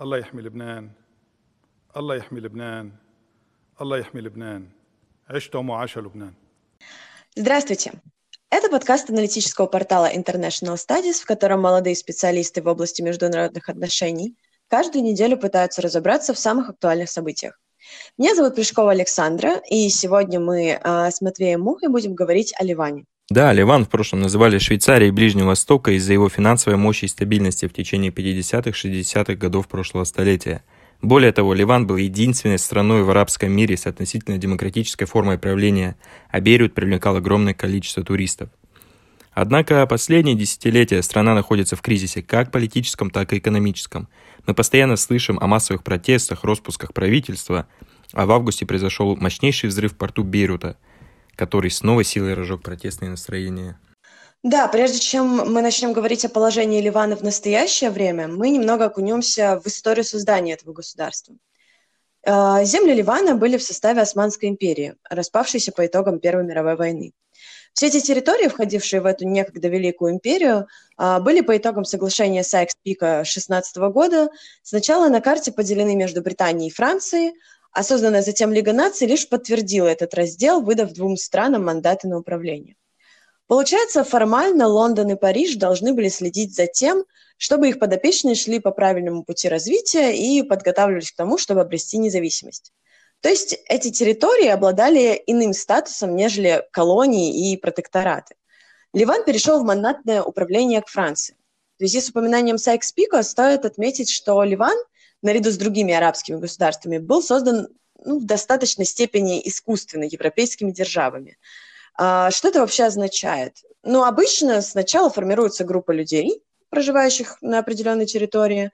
الله يحمي لبنان الله يحمي لبنان الله يحمي لبنان عشتم وعاش لبنان Здравствуйте! Это подкаст аналитического портала International Studies, в котором молодые специалисты в области международных отношений каждую неделю пытаются разобраться в самых актуальных событиях. Меня зовут Прыжкова Александра, и сегодня мы э, с Матвеем Мухой будем говорить о Ливане. Да, Ливан в прошлом называли Швейцарией Ближнего Востока из-за его финансовой мощи и стабильности в течение 50-60-х годов прошлого столетия. Более того, Ливан был единственной страной в арабском мире с относительно демократической формой правления, а Бейрут привлекал огромное количество туристов. Однако последние десятилетия страна находится в кризисе как политическом, так и экономическом. Мы постоянно слышим о массовых протестах, распусках правительства, а в августе произошел мощнейший взрыв в порту Бейрута – который с новой силой разжег протестные настроения. Да, прежде чем мы начнем говорить о положении Ливана в настоящее время, мы немного окунемся в историю создания этого государства. Э, земли Ливана были в составе Османской империи, распавшейся по итогам Первой мировой войны. Все эти территории, входившие в эту некогда Великую империю, э, были по итогам соглашения Сайкс-Пика 16 года сначала на карте поделены между Британией и Францией, созданная затем Лига наций лишь подтвердила этот раздел, выдав двум странам мандаты на управление. Получается, формально Лондон и Париж должны были следить за тем, чтобы их подопечные шли по правильному пути развития и подготавливались к тому, чтобы обрести независимость. То есть эти территории обладали иным статусом, нежели колонии и протектораты. Ливан перешел в мандатное управление к Франции. В связи с упоминанием Сайкс-Пико стоит отметить, что Ливан – наряду с другими арабскими государствами, был создан ну, в достаточной степени искусственно европейскими державами. А, что это вообще означает? Ну, обычно сначала формируется группа людей, проживающих на определенной территории.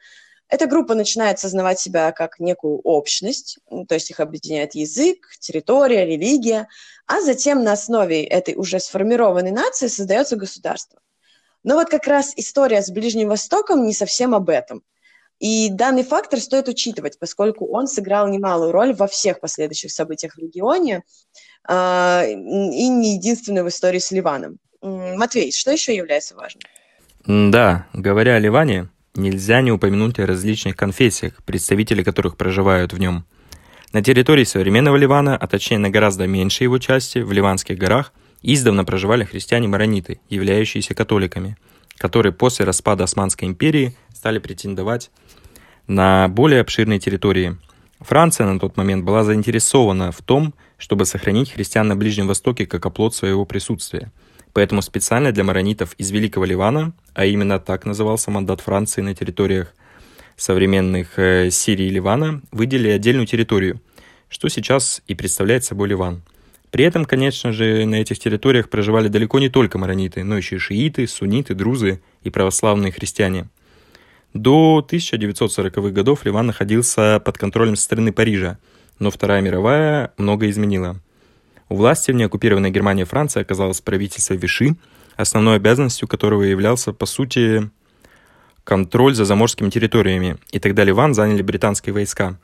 Эта группа начинает сознавать себя как некую общность, ну, то есть их объединяет язык, территория, религия, а затем на основе этой уже сформированной нации создается государство. Но вот как раз история с Ближним Востоком не совсем об этом. И данный фактор стоит учитывать, поскольку он сыграл немалую роль во всех последующих событиях в регионе э, и не единственный в истории с Ливаном. Матвей, что еще является важным? Да, говоря о Ливане, нельзя не упомянуть о различных конфессиях, представители которых проживают в нем. На территории современного Ливана, а точнее на гораздо меньшей его части, в Ливанских горах, издавна проживали христиане-марониты, являющиеся католиками, которые после распада Османской империи стали претендовать на более обширные территории. Франция на тот момент была заинтересована в том, чтобы сохранить христиан на Ближнем Востоке как оплот своего присутствия. Поэтому специально для маронитов из Великого Ливана, а именно так назывался мандат Франции на территориях современных э, Сирии и Ливана, выделили отдельную территорию, что сейчас и представляет собой Ливан. При этом, конечно же, на этих территориях проживали далеко не только марониты, но еще и шииты, сунниты, друзы и православные христиане – до 1940-х годов Ливан находился под контролем со стороны Парижа, но Вторая мировая много изменила. У власти в неоккупированной Германии и Франции оказалось правительство Виши, основной обязанностью которого являлся, по сути, контроль за заморскими территориями, и тогда Ливан заняли британские войска.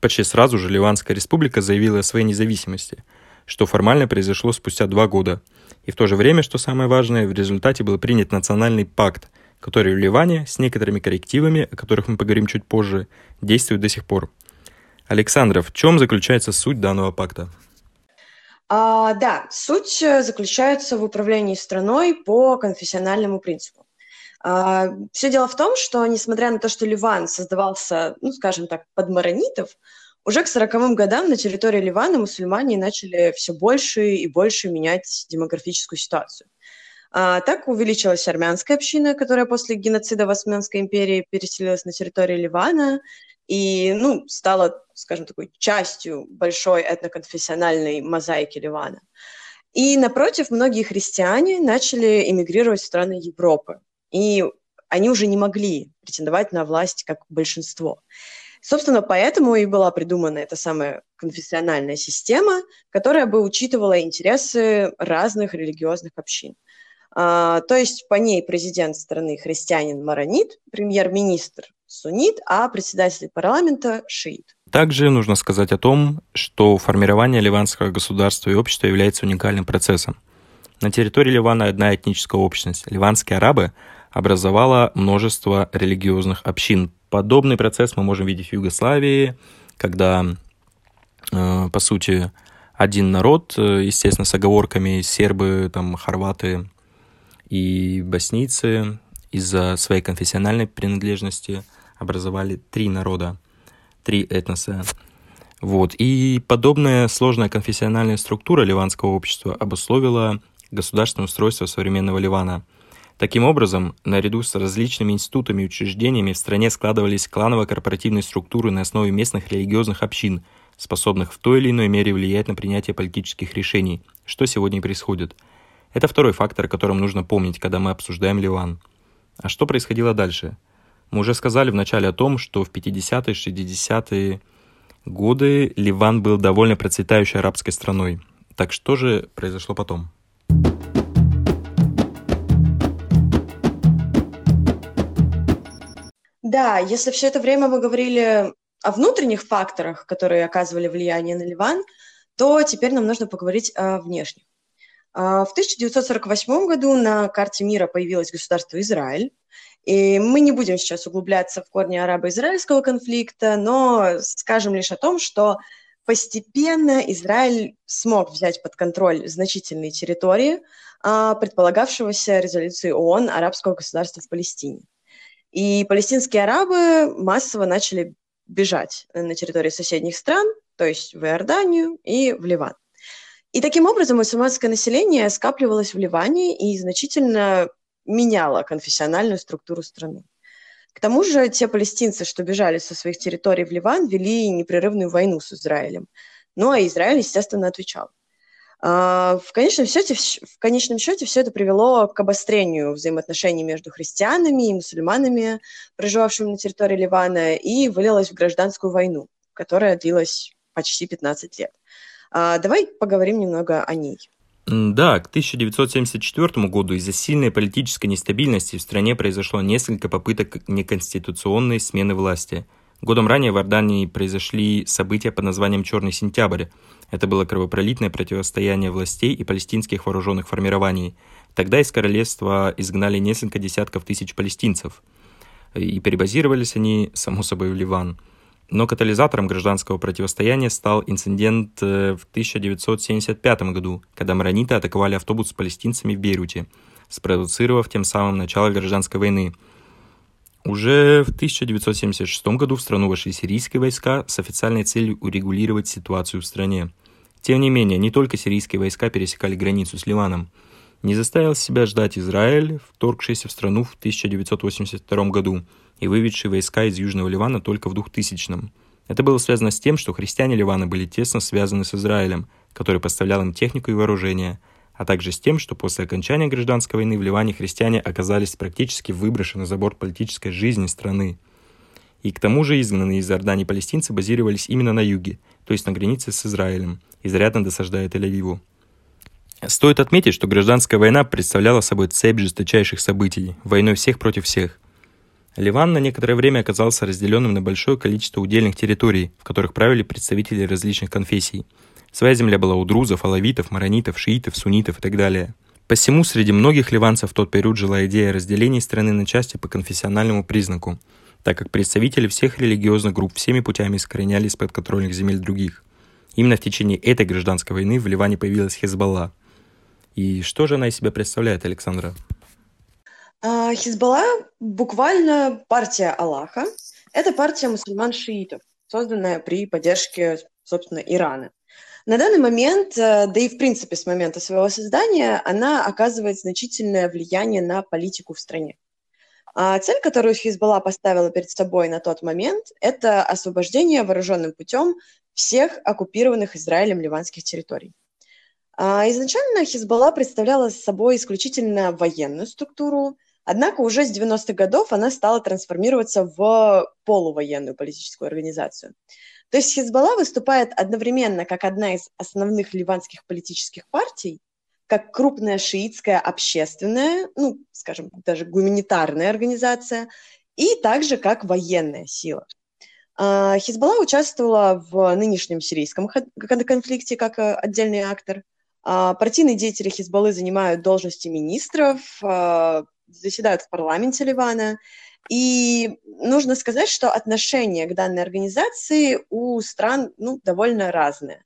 Почти сразу же Ливанская республика заявила о своей независимости, что формально произошло спустя два года. И в то же время, что самое важное, в результате был принят национальный пакт – который в Ливане с некоторыми коррективами, о которых мы поговорим чуть позже, действует до сих пор. Александра, в чем заключается суть данного пакта? А, да, суть э, заключается в управлении страной по конфессиональному принципу. А, все дело в том, что, несмотря на то, что Ливан создавался, ну, скажем так, под маронитов, уже к 40-м годам на территории Ливана мусульмане начали все больше и больше менять демографическую ситуацию. А, так увеличилась армянская община, которая после геноцида в Османской империи переселилась на территорию Ливана и ну, стала, скажем, такой частью большой этноконфессиональной мозаики Ливана. И, напротив, многие христиане начали эмигрировать в страны Европы. И они уже не могли претендовать на власть как большинство. Собственно, поэтому и была придумана эта самая конфессиональная система, которая бы учитывала интересы разных религиозных общин. А, то есть по ней президент страны христианин-маронит, премьер-министр суннит, а председатель парламента шиит. Также нужно сказать о том, что формирование ливанского государства и общества является уникальным процессом. На территории Ливана одна этническая общность. Ливанские арабы образовала множество религиозных общин, Подобный процесс мы можем видеть в Югославии, когда, э, по сути, один народ, э, естественно, с оговорками сербы, там, хорваты и боснийцы из-за своей конфессиональной принадлежности образовали три народа, три этноса. Вот. И подобная сложная конфессиональная структура ливанского общества обусловила государственное устройство современного Ливана. Таким образом, наряду с различными институтами и учреждениями в стране складывались кланово-корпоративные структуры на основе местных религиозных общин – способных в той или иной мере влиять на принятие политических решений, что сегодня и происходит. Это второй фактор, о котором нужно помнить, когда мы обсуждаем Ливан. А что происходило дальше? Мы уже сказали вначале о том, что в 50-е, 60-е годы Ливан был довольно процветающей арабской страной. Так что же произошло потом? Да, если все это время мы говорили о внутренних факторах, которые оказывали влияние на Ливан, то теперь нам нужно поговорить о внешних. А, в 1948 году на карте мира появилось государство Израиль, и мы не будем сейчас углубляться в корни арабо-израильского конфликта, но скажем лишь о том, что постепенно Израиль смог взять под контроль значительные территории а, предполагавшегося резолюции ООН арабского государства в Палестине. И палестинские арабы массово начали бежать на территории соседних стран, то есть в Иорданию и в Ливан. И таким образом мусульманское население скапливалось в Ливане и значительно меняло конфессиональную структуру страны. К тому же те палестинцы, что бежали со своих территорий в Ливан, вели непрерывную войну с Израилем. Ну а Израиль, естественно, отвечал. А, в конечном, счете, в конечном счете все это привело к обострению взаимоотношений между христианами и мусульманами, проживавшими на территории Ливана, и вылилось в гражданскую войну, которая длилась почти 15 лет. А, давай поговорим немного о ней. Да, к 1974 году из-за сильной политической нестабильности в стране произошло несколько попыток неконституционной смены власти. Годом ранее в Иордании произошли события под названием «Черный сентябрь», это было кровопролитное противостояние властей и палестинских вооруженных формирований. Тогда из королевства изгнали несколько десятков тысяч палестинцев. И перебазировались они, само собой, в Ливан. Но катализатором гражданского противостояния стал инцидент э, в 1975 году, когда марониты атаковали автобус с палестинцами в Бейруте, спровоцировав тем самым начало гражданской войны. Уже в 1976 году в страну вошли сирийские войска с официальной целью урегулировать ситуацию в стране – тем не менее, не только сирийские войска пересекали границу с Ливаном. Не заставил себя ждать Израиль, вторгшийся в страну в 1982 году и выведший войска из Южного Ливана только в 2000-м. Это было связано с тем, что христиане Ливана были тесно связаны с Израилем, который поставлял им технику и вооружение, а также с тем, что после окончания гражданской войны в Ливане христиане оказались практически выброшены за борт политической жизни страны. И к тому же изгнанные из Иордании палестинцы базировались именно на юге, то есть на границе с Израилем, изрядно досаждая Тель-Авиву. Стоит отметить, что гражданская война представляла собой цепь жесточайших событий, войной всех против всех. Ливан на некоторое время оказался разделенным на большое количество удельных территорий, в которых правили представители различных конфессий. Своя земля была у друзов, алавитов, маронитов, шиитов, суннитов и так далее. Посему среди многих ливанцев в тот период жила идея разделения страны на части по конфессиональному признаку, так как представители всех религиозных групп всеми путями искоренялись под контрольных земель других – Именно в течение этой гражданской войны в Ливане появилась Хизбалла. И что же она из себя представляет, Александра? А, Хизбалла буквально партия Аллаха. Это партия мусульман-шиитов, созданная при поддержке, собственно, Ирана. На данный момент, э, да и в принципе с момента своего создания, она оказывает значительное влияние на политику в стране. А цель, которую Хизбалла поставила перед собой на тот момент, это освобождение вооруженным путем всех оккупированных Израилем ливанских территорий. А, изначально Хизбалла представляла собой исключительно военную структуру, однако уже с 90-х годов она стала трансформироваться в полувоенную политическую организацию. То есть Хизбалла выступает одновременно как одна из основных ливанских политических партий, как крупная шиитская общественная, ну, скажем, даже гуманитарная организация, и также как военная сила – а, Хизбалла участвовала в нынешнем сирийском конфликте как э, отдельный актор. А, партийные деятели Хизбаллы занимают должности министров, а, заседают в парламенте Ливана. И нужно сказать, что отношение к данной организации у стран ну, довольно разное.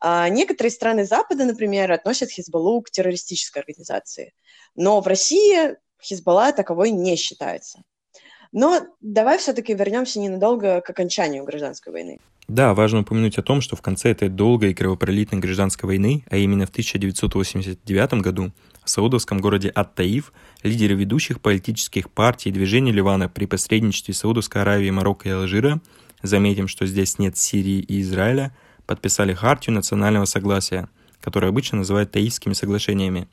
А некоторые страны Запада, например, относят Хизбаллу к террористической организации, но в России Хизбалла таковой не считается. Но давай все-таки вернемся ненадолго к окончанию гражданской войны. Да, важно упомянуть о том, что в конце этой долгой и кровопролитной гражданской войны, а именно в 1989 году, в саудовском городе Ат-Таиф лидеры ведущих политических партий и движений Ливана при посредничестве Саудовской Аравии, Марокко и Алжира, заметим, что здесь нет Сирии и Израиля, подписали Хартию национального согласия, которую обычно называют Таифскими соглашениями.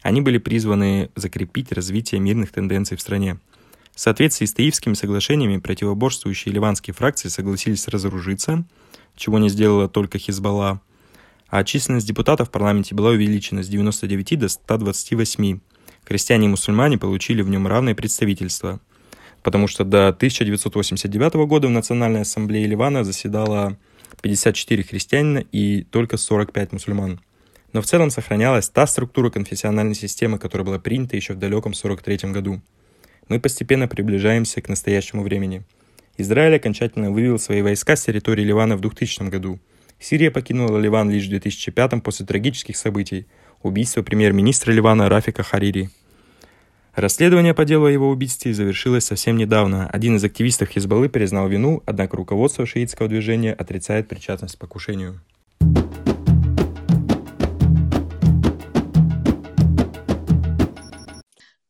Они были призваны закрепить развитие мирных тенденций в стране – в соответствии с Таифскими соглашениями противоборствующие ливанские фракции согласились разоружиться, чего не сделала только Хизбалла, а численность депутатов в парламенте была увеличена с 99 до 128. Крестьяне и мусульмане получили в нем равное представительство, потому что до 1989 года в Национальной ассамблее Ливана заседало 54 христианина и только 45 мусульман. Но в целом сохранялась та структура конфессиональной системы, которая была принята еще в далеком 1943 году – мы постепенно приближаемся к настоящему времени. Израиль окончательно вывел свои войска с территории Ливана в 2000 году. Сирия покинула Ливан лишь в 2005 после трагических событий – убийства премьер-министра Ливана Рафика Харири. Расследование по делу о его убийстве завершилось совсем недавно. Один из активистов Хизбаллы признал вину, однако руководство шиитского движения отрицает причастность к покушению.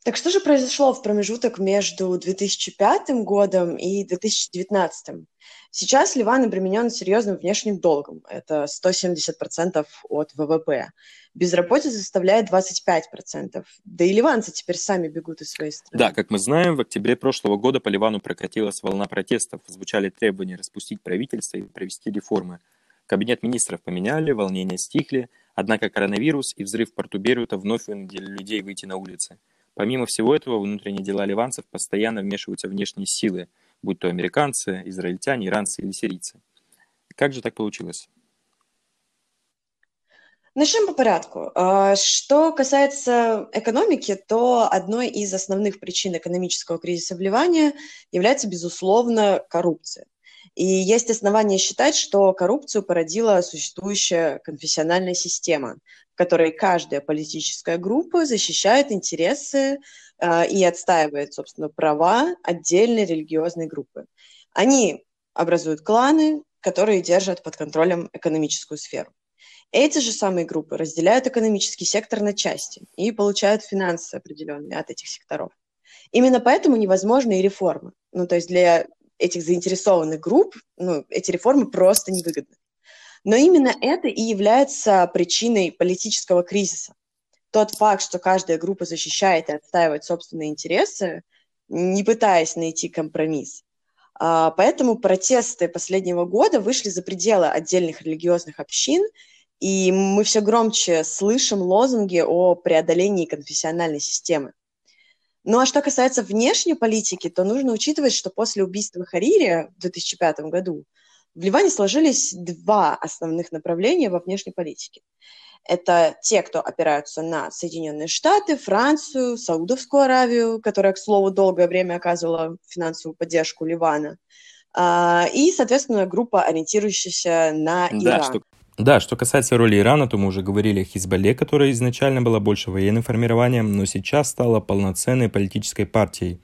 Так что же произошло в промежуток между 2005 годом и 2019? Сейчас Ливан обременен серьезным внешним долгом. Это 170% от ВВП. Безработица составляет 25%. Да и ливанцы теперь сами бегут из своей страны. Да, как мы знаем, в октябре прошлого года по Ливану прокатилась волна протестов. Звучали требования распустить правительство и провести реформы. Кабинет министров поменяли, волнения стихли, однако коронавирус и взрыв в порту Бейрута вновь вынудили людей выйти на улицы. Помимо всего этого, внутренние дела ливанцев постоянно вмешиваются внешние силы, будь то американцы, израильтяне, иранцы или сирийцы. Как же так получилось? Начнем по порядку. А, что касается экономики, то одной из основных причин экономического кризиса в Ливане является, безусловно, коррупция. И есть основания считать, что коррупцию породила существующая конфессиональная система, в которой каждая политическая группа защищает интересы э, и отстаивает, собственно, права отдельной религиозной группы. Они образуют кланы, которые держат под контролем экономическую сферу. Эти же самые группы разделяют экономический сектор на части и получают финансы определенные от этих секторов. Именно поэтому невозможны и реформы. Ну, то есть для этих заинтересованных групп ну, эти реформы просто невыгодны. Но именно это и является причиной политического кризиса. Тот факт, что каждая группа защищает и отстаивает собственные интересы, не пытаясь найти компромисс. А, поэтому протесты последнего года вышли за пределы отдельных религиозных общин, и мы все громче слышим лозунги о преодолении конфессиональной системы. Ну а что касается внешней политики, то нужно учитывать, что после убийства Харири в 2005 году в Ливане сложились два основных направления во внешней политике. Это те, кто опираются на Соединенные Штаты, Францию, Саудовскую Аравию, которая, к слову, долгое время оказывала финансовую поддержку Ливана, а, и, соответственно, группа, ориентирующаяся на Иран. Да, что, да, что касается роли Ирана, то мы уже говорили о Хизбалле, которая изначально была больше военным формированием, но сейчас стала полноценной политической партией.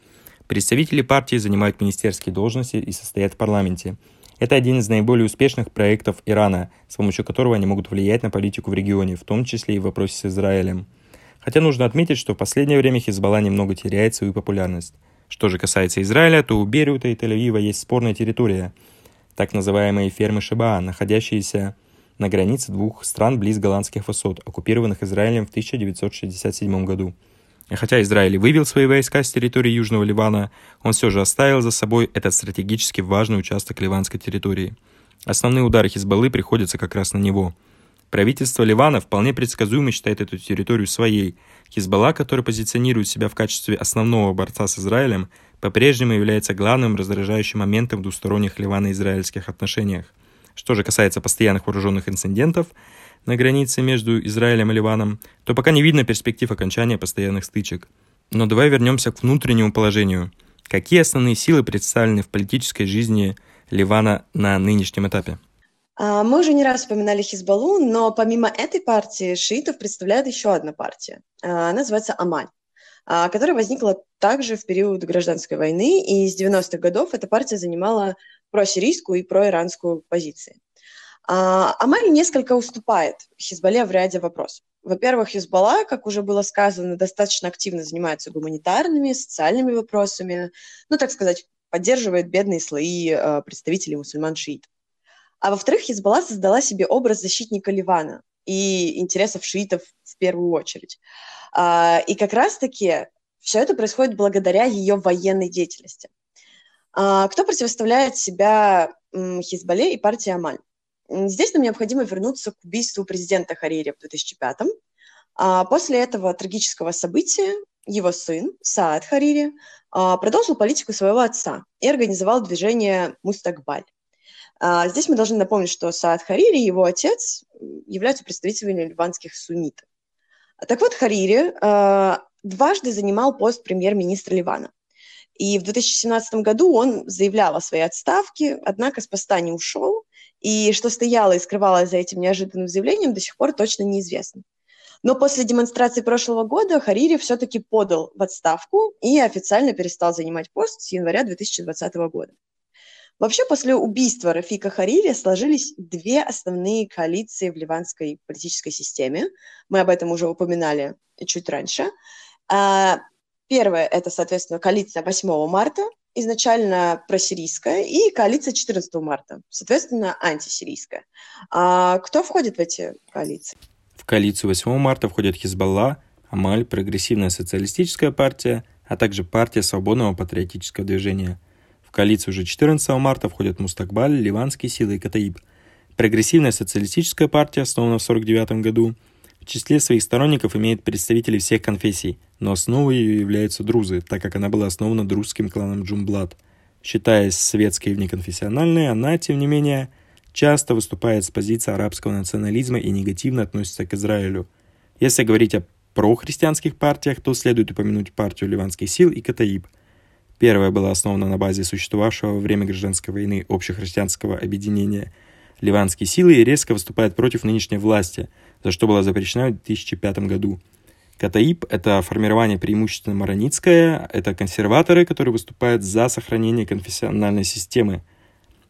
Представители партии занимают министерские должности и состоят в парламенте – это один из наиболее успешных проектов Ирана, с помощью которого они могут влиять на политику в регионе, в том числе и в вопросе с Израилем. Хотя нужно отметить, что в последнее время Хизбалла немного теряет свою популярность. Что же касается Израиля, то у Бериута и Тель-Авива есть спорная территория, так называемые фермы Шибаа, находящиеся на границе двух стран близ голландских высот, оккупированных Израилем в 1967 году – и хотя Израиль вывел свои войска с территории Южного Ливана, он все же оставил за собой этот стратегически важный участок ливанской территории. Основные удары Хизбаллы приходятся как раз на него. Правительство Ливана вполне предсказуемо считает эту территорию своей. Хизбалла, который позиционирует себя в качестве основного борца с Израилем, по-прежнему является главным раздражающим моментом в двусторонних ливано-израильских отношениях. Что же касается постоянных вооруженных инцидентов, на границе между Израилем и Ливаном, то пока не видно перспектив окончания постоянных стычек. Но давай вернемся к внутреннему положению. Какие основные силы представлены в политической жизни Ливана на нынешнем этапе? А, мы уже не раз вспоминали Хизбаллу, но помимо этой партии шиитов представляет еще одна партия. А, она называется Амаль, а, которая возникла также в период гражданской войны, и с 90-х годов эта партия занимала просирийскую и проиранскую позиции. Амаль несколько уступает Хизбалле в ряде вопросов. Во-первых, Хизбалла, как уже было сказано, достаточно активно занимается гуманитарными, социальными вопросами, ну, так сказать, поддерживает бедные слои представителей мусульман-шиитов. А во-вторых, Хизбалла создала себе образ защитника Ливана и интересов шиитов в первую очередь. А, и как раз-таки все это происходит благодаря ее военной деятельности. А, кто противоставляет себя Хизбалле и партии Амаль? Здесь нам необходимо вернуться к убийству президента Харири в 2005-м. А после этого трагического события его сын, Саад Харири, продолжил политику своего отца и организовал движение «Мустакбаль». А, здесь мы должны напомнить, что Саад Харири и его отец являются представителями ливанских суннитов. Так вот, Харири а, дважды занимал пост премьер-министра Ливана. И в 2017 году он заявлял о своей отставке, однако с поста не ушел, и что стояло и скрывалось за этим неожиданным заявлением, до сих пор точно неизвестно. Но после демонстрации прошлого года Харири все-таки подал в отставку и официально перестал занимать пост с января 2020 года. Вообще, после убийства Рафика Харири сложились две основные коалиции в ливанской политической системе. Мы об этом уже упоминали чуть раньше. Первая – это, соответственно, коалиция 8 марта, изначально просирийская, и коалиция 14 марта, соответственно, антисирийская. А кто входит в эти коалиции? В коалицию 8 марта входят Хизбалла, Амаль, Прогрессивная социалистическая партия, а также партия Свободного патриотического движения – в коалицию уже 14 марта входят Мустакбаль, Ливанские силы и Катаиб. Прогрессивная социалистическая партия, основана в 1949 году, в числе своих сторонников имеет представителей всех конфессий, но основой ее являются друзы, так как она была основана друзским кланом Джумблад. Считаясь светской и внеконфессиональной, она, тем не менее, часто выступает с позиции арабского национализма и негативно относится к Израилю. Если говорить о прохристианских партиях, то следует упомянуть партию ливанских сил и Катаиб – Первая была основана на базе существовавшего во время гражданской войны общехристианского объединения «Ливанские силы» и резко выступает против нынешней власти, за что была запрещена в 2005 году. Катаиб – это формирование преимущественно маронитское, это консерваторы, которые выступают за сохранение конфессиональной системы.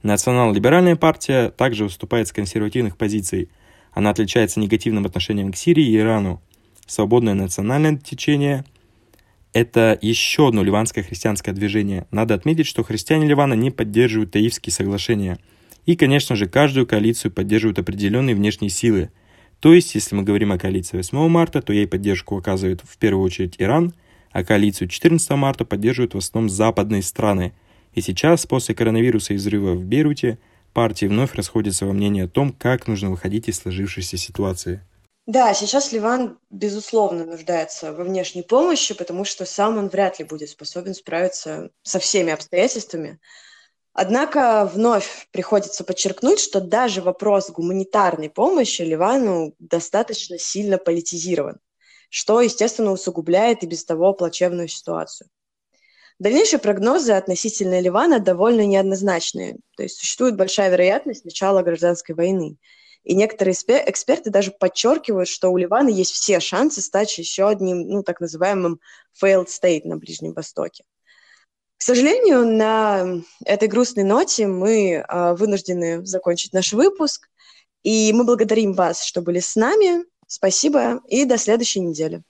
Национал-либеральная партия также выступает с консервативных позиций. Она отличается негативным отношением к Сирии и Ирану. Свободное национальное течение – это еще одно ливанское христианское движение. Надо отметить, что христиане Ливана не поддерживают Таифские соглашения. И, конечно же, каждую коалицию поддерживают определенные внешние силы. То есть, если мы говорим о коалиции 8 марта, то ей поддержку оказывает в первую очередь Иран, а коалицию 14 марта поддерживают в основном западные страны. И сейчас, после коронавируса и взрыва в Бейруте, партии вновь расходятся во мнении о том, как нужно выходить из сложившейся ситуации. Да, сейчас Ливан, безусловно, нуждается во внешней помощи, потому что сам он вряд ли будет способен справиться со всеми обстоятельствами. Однако вновь приходится подчеркнуть, что даже вопрос гуманитарной помощи Ливану достаточно сильно политизирован, что, естественно, усугубляет и без того плачевную ситуацию. Дальнейшие прогнозы относительно Ливана довольно неоднозначные, то есть существует большая вероятность начала гражданской войны – и некоторые эксперты даже подчеркивают, что у Ливана есть все шансы стать еще одним, ну, так называемым failed state на Ближнем Востоке. К сожалению, на этой грустной ноте мы э, вынуждены закончить наш выпуск. И мы благодарим вас, что были с нами. Спасибо и до следующей недели.